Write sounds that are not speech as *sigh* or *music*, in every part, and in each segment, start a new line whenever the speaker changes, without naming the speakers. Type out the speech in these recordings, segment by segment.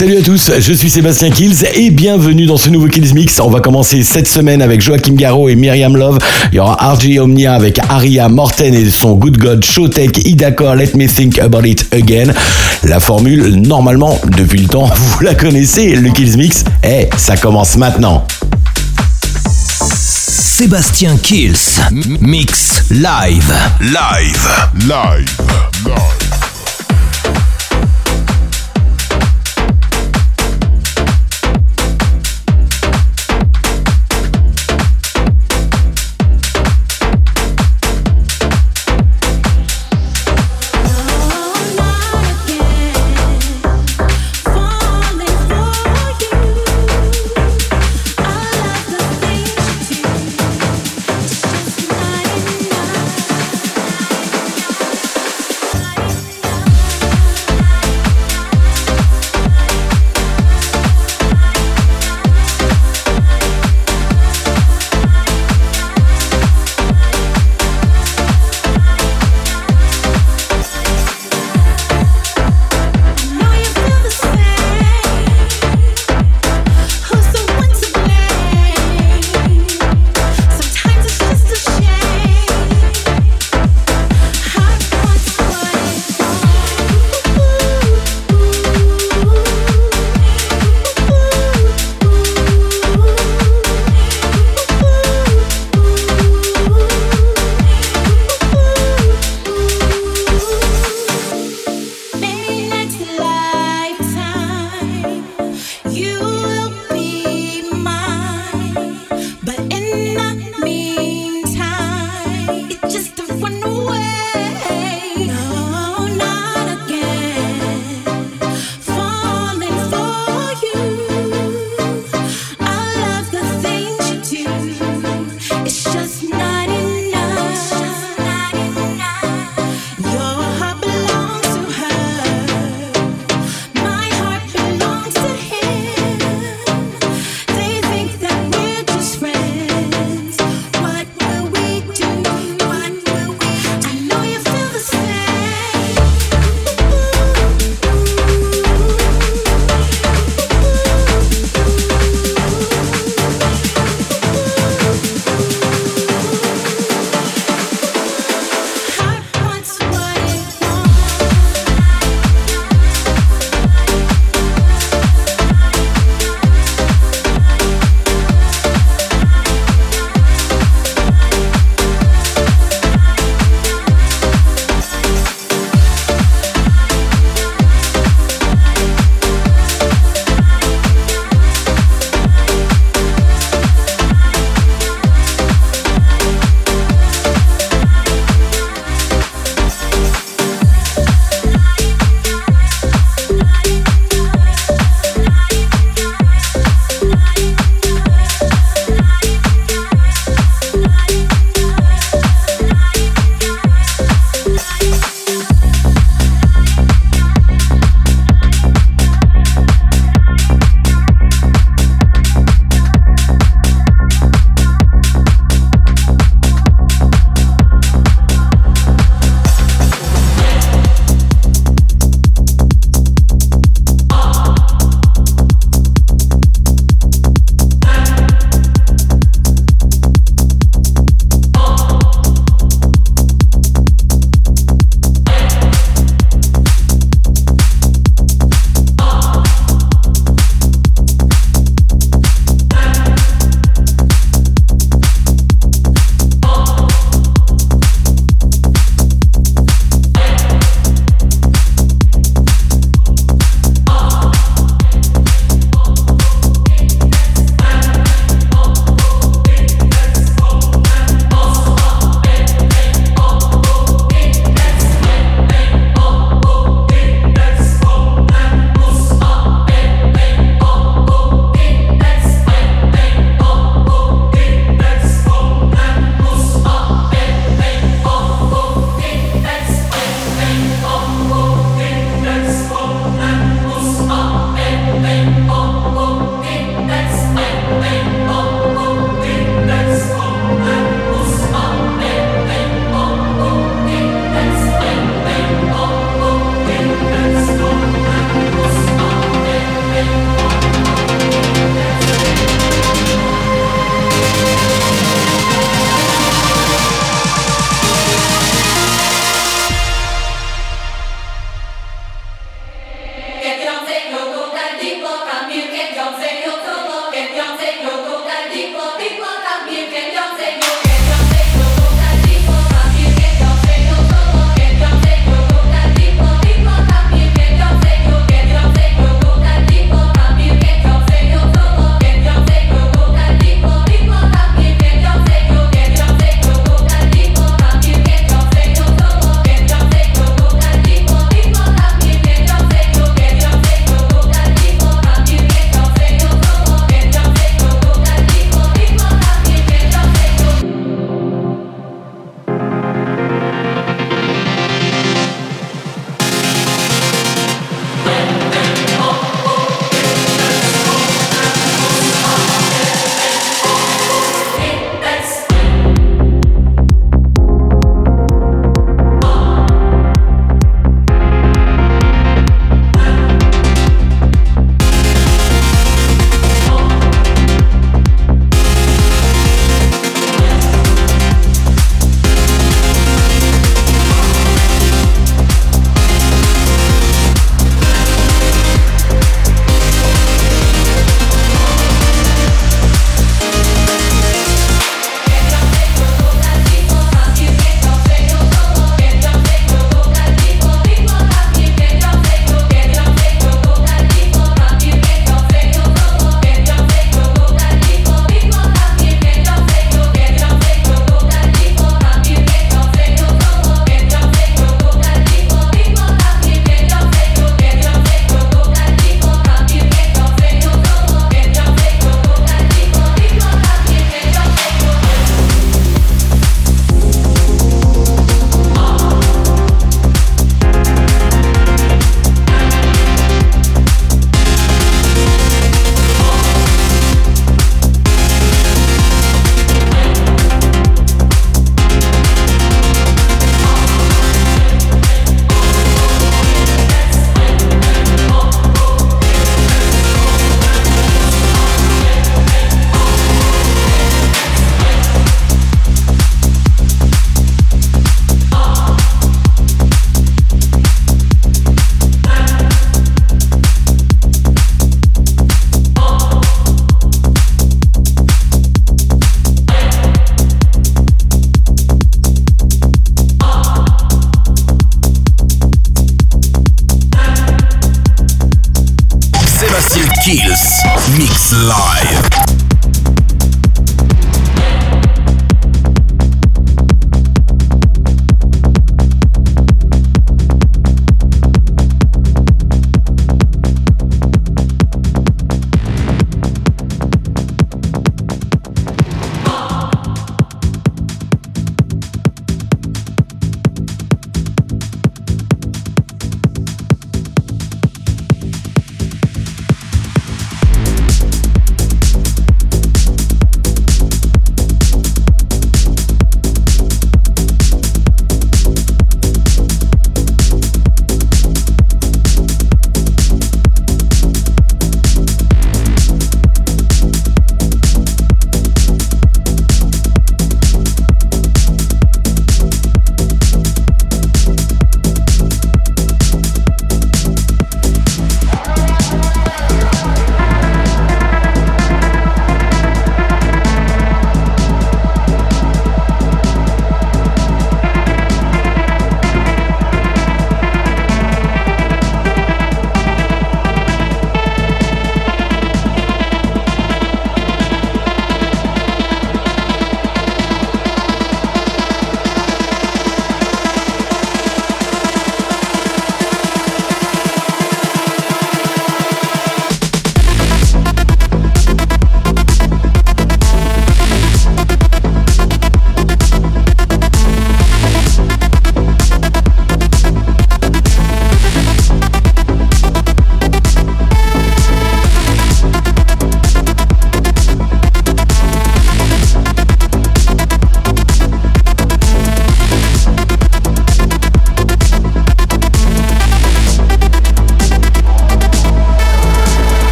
Salut à tous, je suis Sébastien Kills et bienvenue dans ce nouveau Kills Mix. On va commencer cette semaine avec Joachim Garraud et Myriam Love. Il y aura RJ Omnia avec Aria Morten et son Good God Showtech Idacor Let Me Think About It Again. La formule, normalement, depuis le temps, *laughs* vous la connaissez, le Kills Mix. Eh, ça commence maintenant.
Sébastien Kills Mix Live. Live.
Live. Live.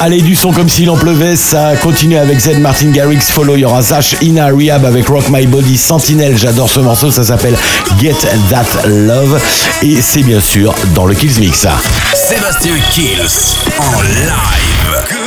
Allez, du son comme s'il en pleuvait, ça continue avec Z, Martin Garrix, Follow Your Ash, Ina Rehab avec Rock My Body, Sentinel. j'adore ce morceau, ça s'appelle Get That Love, et c'est bien sûr dans le Kills Mix.
Sébastien Kills en live.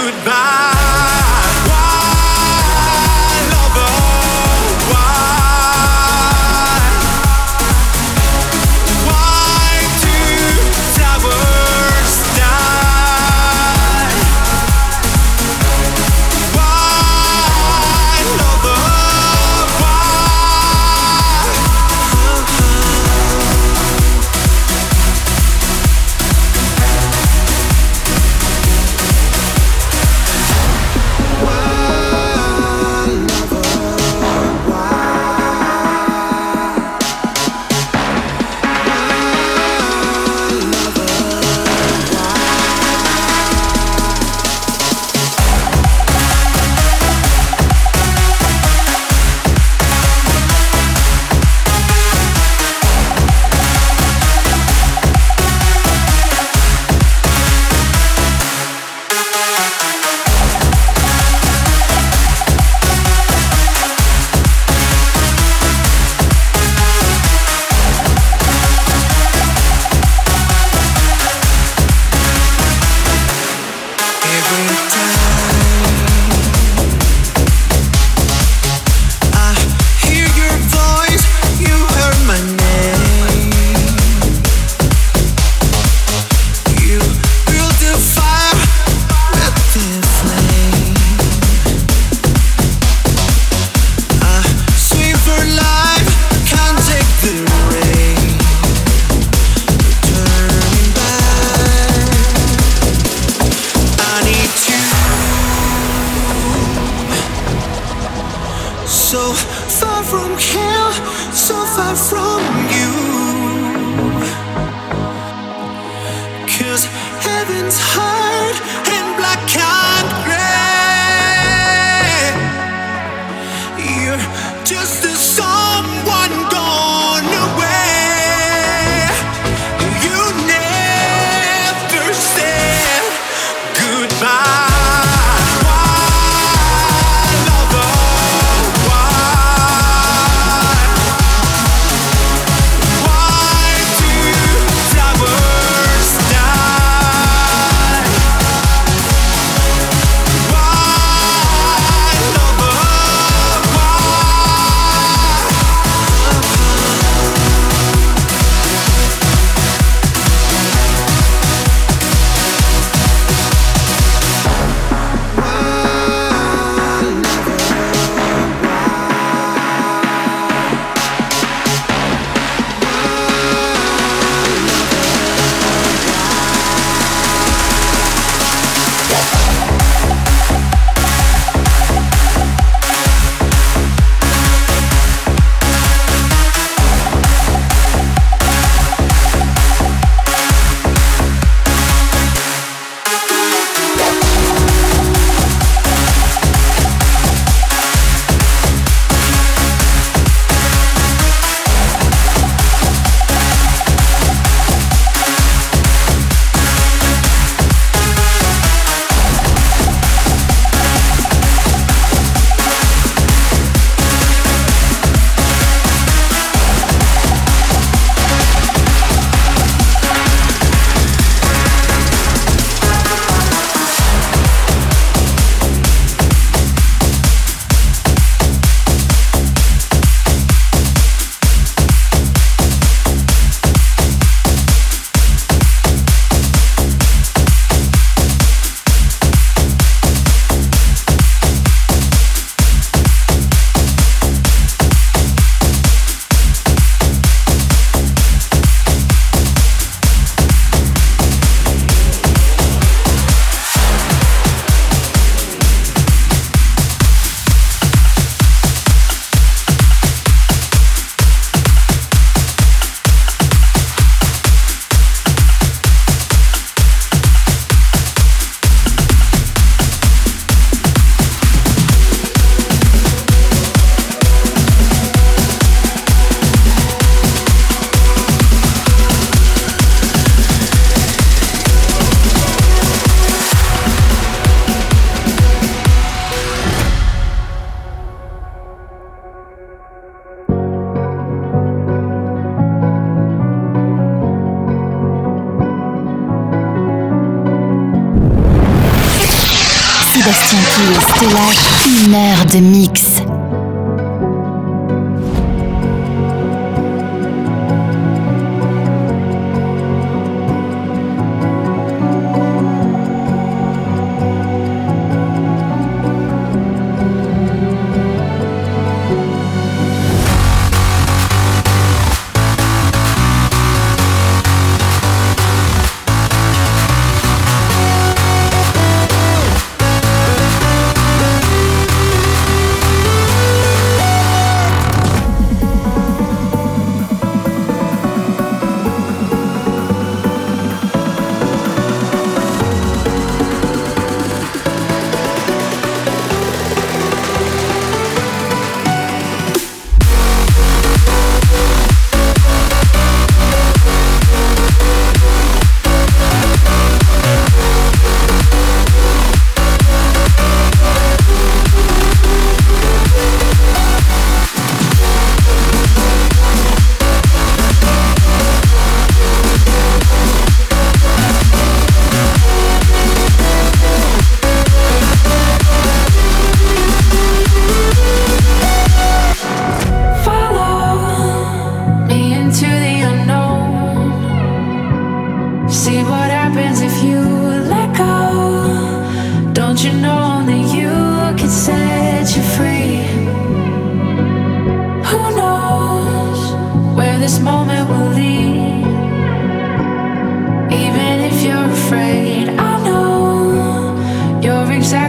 Lâche une heure de mix.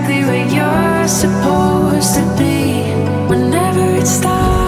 Exactly where you're supposed to be. Whenever it starts,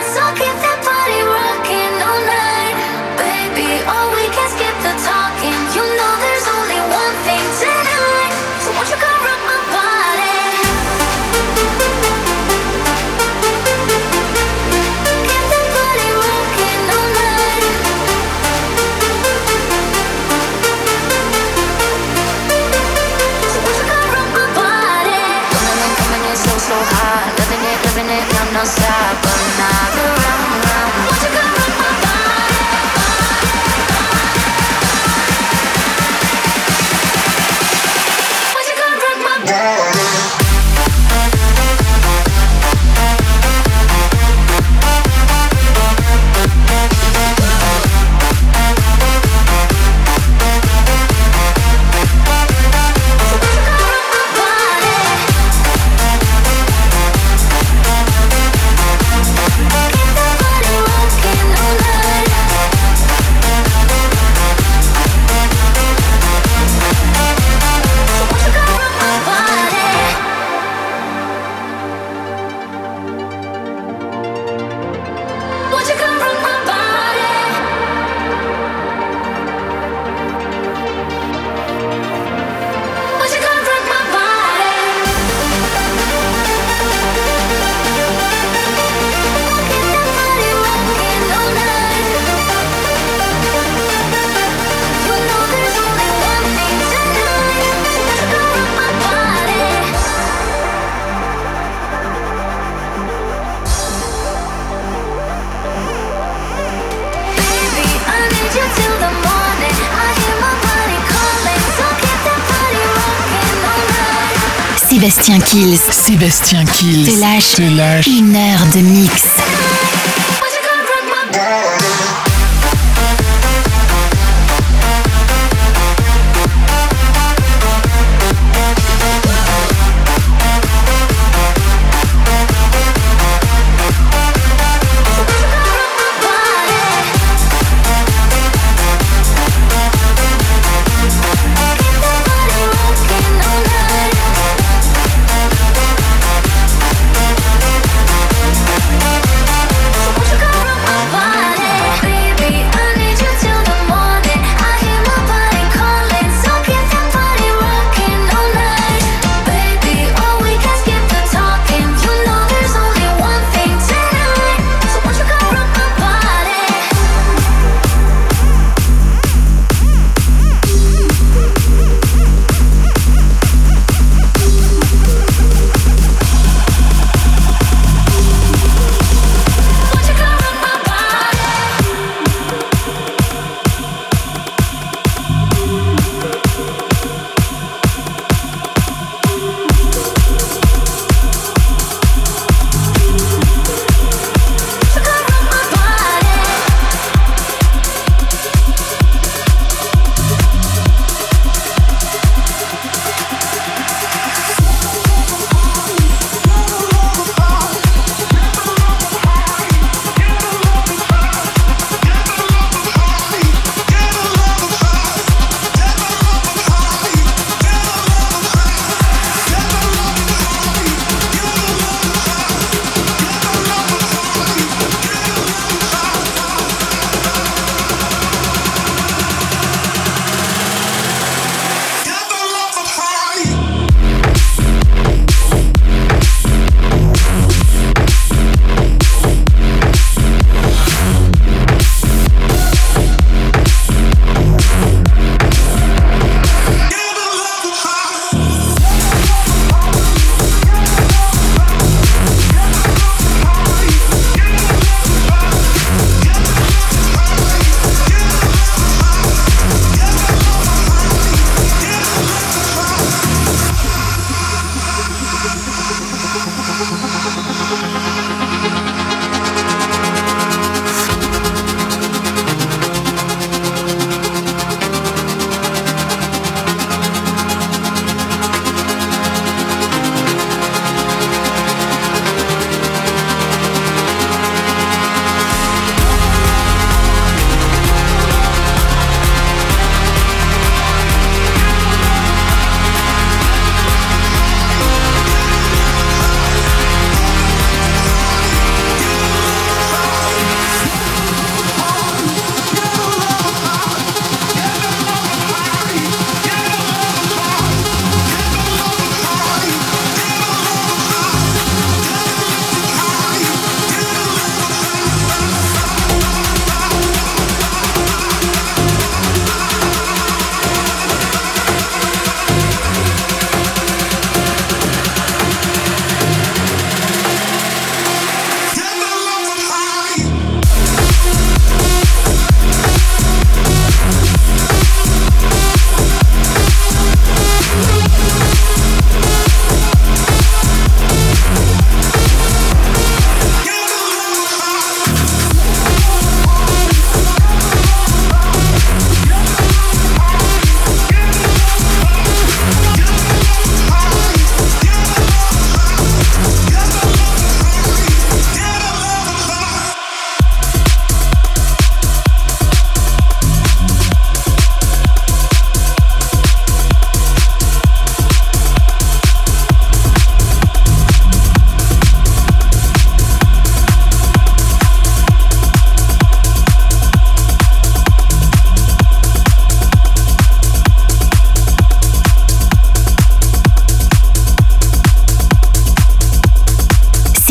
Sébastien Kills.
Sébastien Kills.
Te lâche
te lâche.
une heure de mix.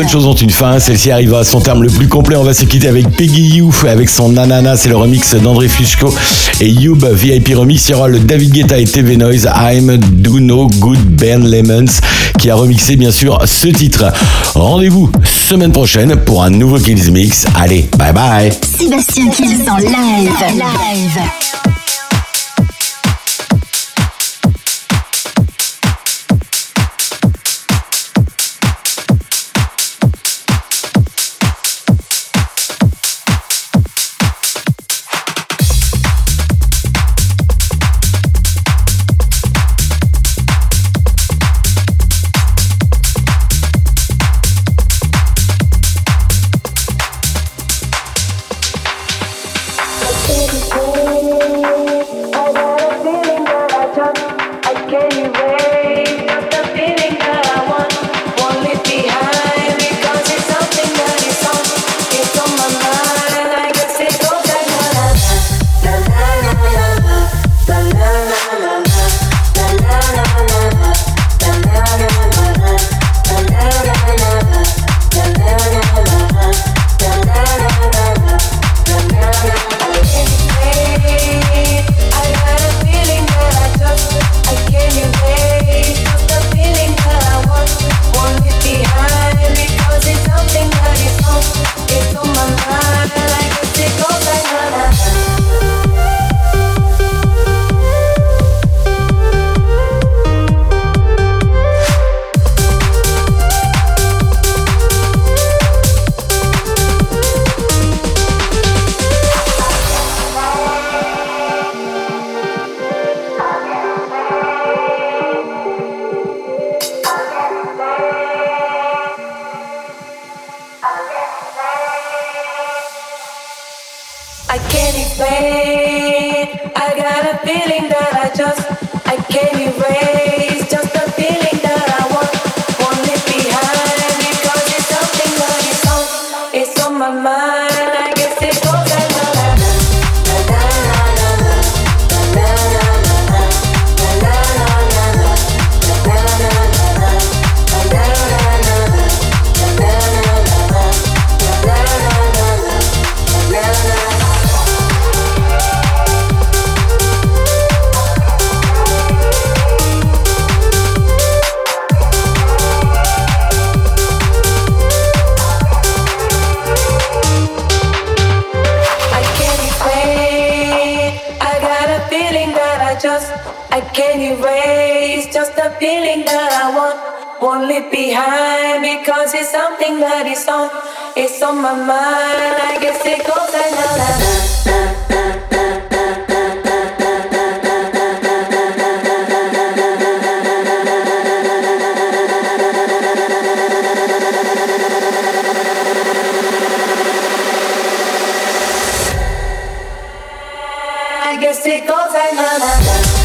Bonnes choses ont une fin. Celle-ci arrive à son terme le plus complet. On va se quitter avec Peggy Youf avec son Nanana. C'est le remix d'André Fishko et Youb VIP Remix. Il y aura le David Guetta et TV Noise I'm Do No Good Ben Lemons qui a remixé bien sûr ce titre. Rendez-vous semaine prochaine pour un nouveau Kills Mix. Allez, bye bye.
Sébastien Kills en. Live.
Estoy cosa en la